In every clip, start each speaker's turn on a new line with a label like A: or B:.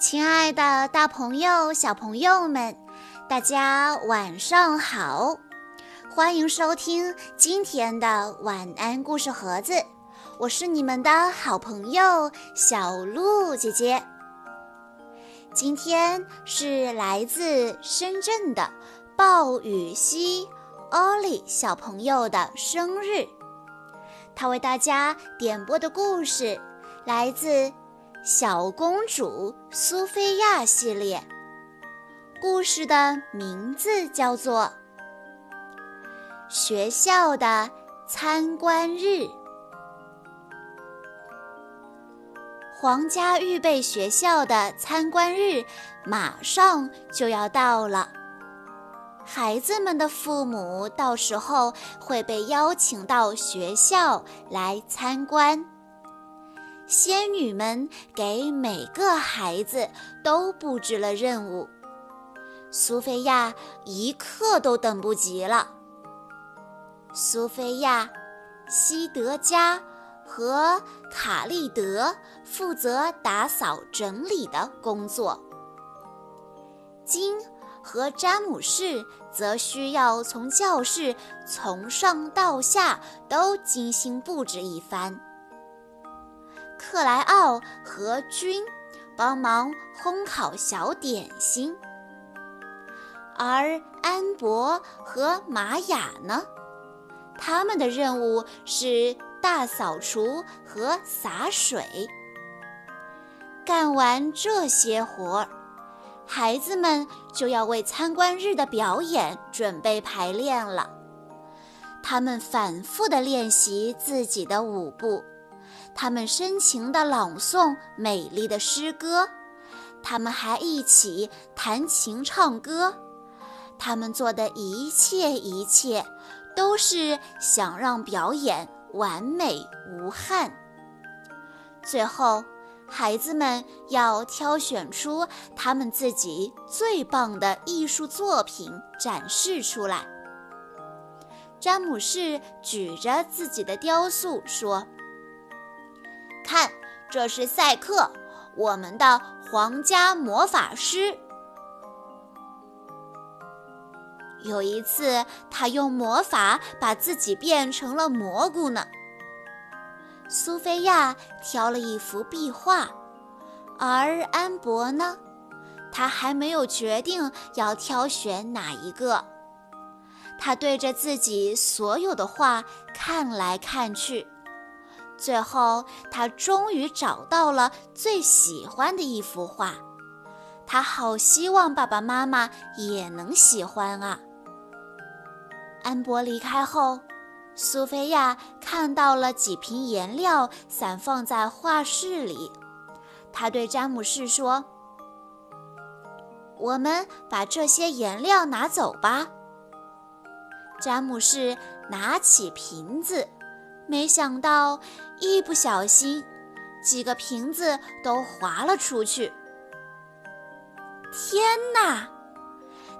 A: 亲爱的，大朋友、小朋友们，大家晚上好！欢迎收听今天的晚安故事盒子，我是你们的好朋友小鹿姐姐。今天是来自深圳的鲍雨熙奥利小朋友的生日，他为大家点播的故事来自。小公主苏菲亚系列故事的名字叫做《学校的参观日》。皇家预备学校的参观日马上就要到了，孩子们的父母到时候会被邀请到学校来参观。仙女们给每个孩子都布置了任务，苏菲亚一刻都等不及了。苏菲亚、西德加和卡利德负责打扫整理的工作，金和詹姆士则需要从教室从上到下都精心布置一番。克莱奥和君帮忙烘烤小点心，而安博和玛雅呢？他们的任务是大扫除和洒水。干完这些活儿，孩子们就要为参观日的表演准备排练了。他们反复地练习自己的舞步。他们深情地朗诵美丽的诗歌，他们还一起弹琴唱歌。他们做的一切一切，都是想让表演完美无憾。最后，孩子们要挑选出他们自己最棒的艺术作品展示出来。詹姆士举着自己的雕塑说。这是赛克，我们的皇家魔法师。有一次，他用魔法把自己变成了蘑菇呢。苏菲亚挑了一幅壁画，而安博呢，他还没有决定要挑选哪一个。他对着自己所有的画看来看去。最后，他终于找到了最喜欢的一幅画，他好希望爸爸妈妈也能喜欢啊！安博离开后，苏菲亚看到了几瓶颜料散放在画室里，他对詹姆士说：“我们把这些颜料拿走吧。”詹姆士拿起瓶子。没想到，一不小心，几个瓶子都滑了出去。天哪！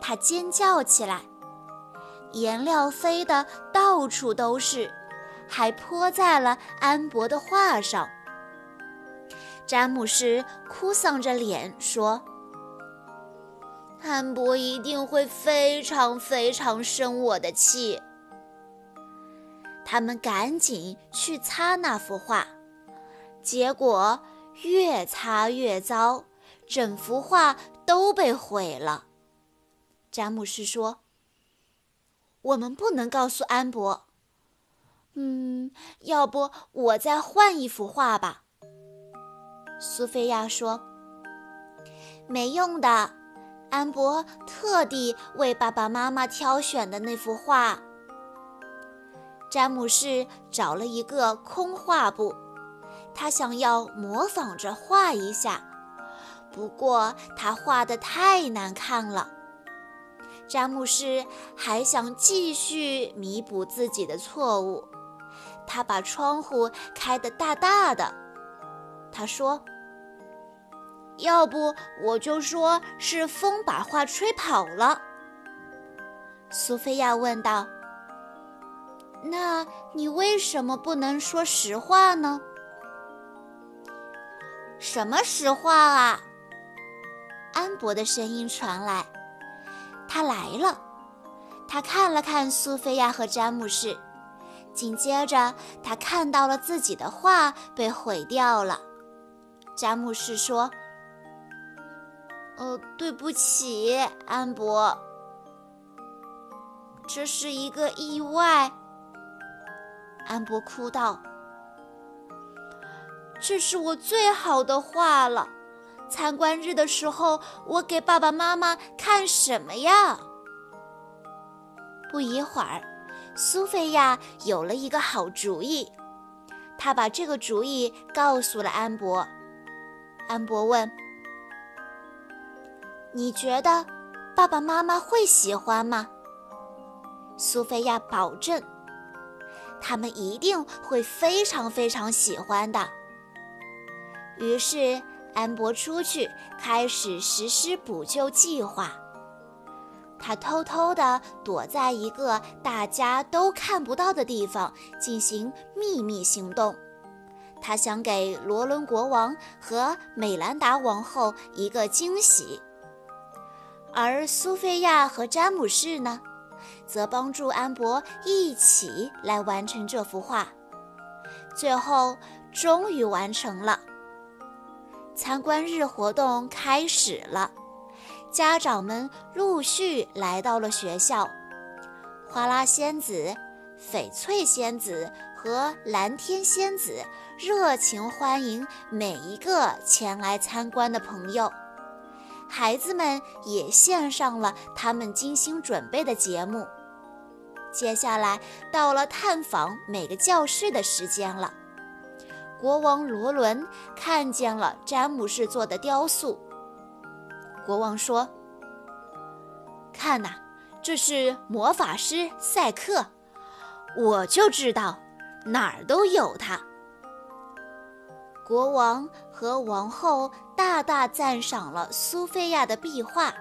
A: 他尖叫起来，颜料飞得到处都是，还泼在了安博的画上。詹姆斯哭丧着脸说：“安博一定会非常非常生我的气。”他们赶紧去擦那幅画，结果越擦越糟，整幅画都被毁了。詹姆士说：“我们不能告诉安博。”“嗯，要不我再换一幅画吧。”苏菲亚说。“没用的，安博特地为爸爸妈妈挑选的那幅画。”詹姆士找了一个空画布，他想要模仿着画一下，不过他画的太难看了。詹姆士还想继续弥补自己的错误，他把窗户开得大大的。他说：“要不我就说是风把画吹跑了。”苏菲亚问道。那你为什么不能说实话呢？什么实话啊？安博的声音传来。他来了。他看了看苏菲亚和詹姆士，紧接着他看到了自己的画被毁掉了。詹姆士说：“呃，对不起，安博，这是一个意外。”安博哭道：“这是我最好的画了。参观日的时候，我给爸爸妈妈看什么呀？”不一会儿，苏菲亚有了一个好主意。她把这个主意告诉了安博。安博问：“你觉得爸爸妈妈会喜欢吗？”苏菲亚保证。他们一定会非常非常喜欢的。于是，安博出去开始实施补救计划。他偷偷地躲在一个大家都看不到的地方进行秘密行动。他想给罗伦国王和美兰达王后一个惊喜。而苏菲亚和詹姆士呢？则帮助安博一起来完成这幅画，最后终于完成了。参观日活动开始了，家长们陆续来到了学校。花拉仙子、翡翠仙子和蓝天仙子热情欢迎每一个前来参观的朋友。孩子们也献上了他们精心准备的节目。接下来到了探访每个教室的时间了。国王罗伦看见了詹姆士做的雕塑。国王说：“看呐，这是魔法师赛克，我就知道哪儿都有他。”国王和王后大大赞赏了苏菲亚的壁画。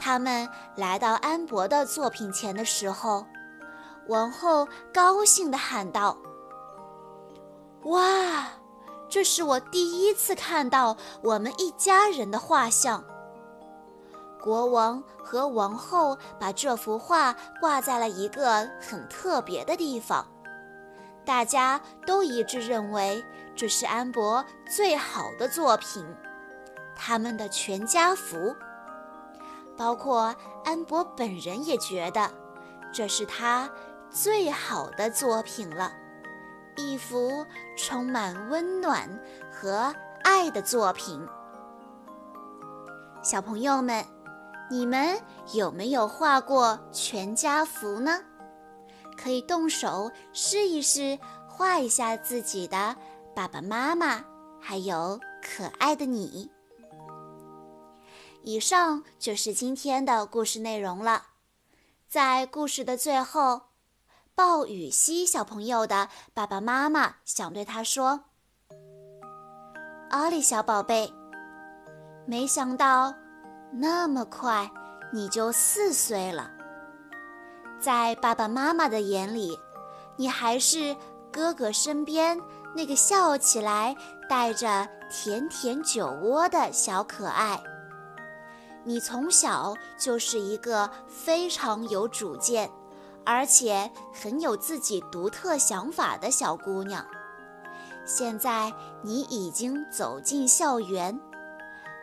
A: 他们来到安博的作品前的时候，王后高兴地喊道：“哇，这是我第一次看到我们一家人的画像。”国王和王后把这幅画挂在了一个很特别的地方，大家都一致认为。这是安博最好的作品，他们的全家福，包括安博本人也觉得这是他最好的作品了，一幅充满温暖和爱的作品。小朋友们，你们有没有画过全家福呢？可以动手试一试，画一下自己的。爸爸妈妈，还有可爱的你。以上就是今天的故事内容了。在故事的最后，鲍雨熙小朋友的爸爸妈妈想对他说：“奥利小宝贝，没想到那么快你就四岁了。在爸爸妈妈的眼里，你还是哥哥身边。”那个笑起来带着甜甜酒窝的小可爱，你从小就是一个非常有主见，而且很有自己独特想法的小姑娘。现在你已经走进校园，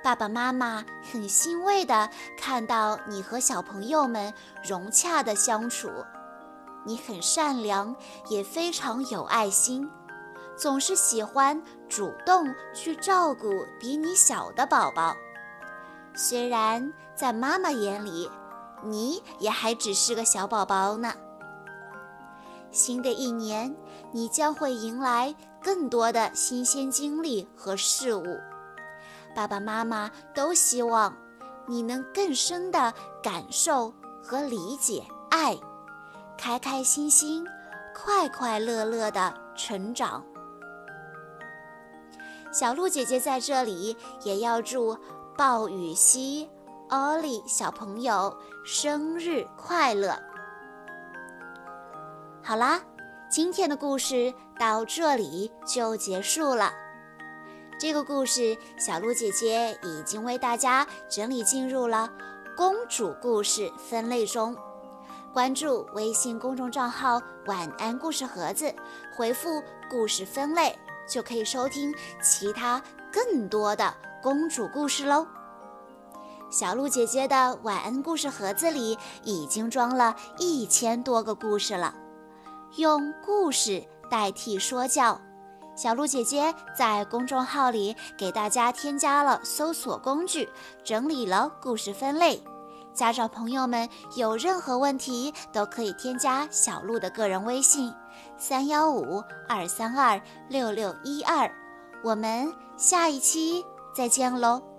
A: 爸爸妈妈很欣慰地看到你和小朋友们融洽的相处。你很善良，也非常有爱心。总是喜欢主动去照顾比你小的宝宝，虽然在妈妈眼里，你也还只是个小宝宝呢。新的一年，你将会迎来更多的新鲜经历和事物，爸爸妈妈都希望你能更深的感受和理解爱，开开心心、快快乐乐的成长。小鹿姐姐在这里也要祝鲍雨熙、奥利小朋友生日快乐！好啦，今天的故事到这里就结束了。这个故事，小鹿姐姐已经为大家整理进入了公主故事分类中。关注微信公众账号“晚安故事盒子”，回复“故事分类”，就可以收听其他更多的公主故事喽。小鹿姐姐的晚安故事盒子里已经装了一千多个故事了，用故事代替说教。小鹿姐姐在公众号里给大家添加了搜索工具，整理了故事分类。家长朋友们有任何问题都可以添加小鹿的个人微信：三幺五二三二六六一二。我们下一期再见喽。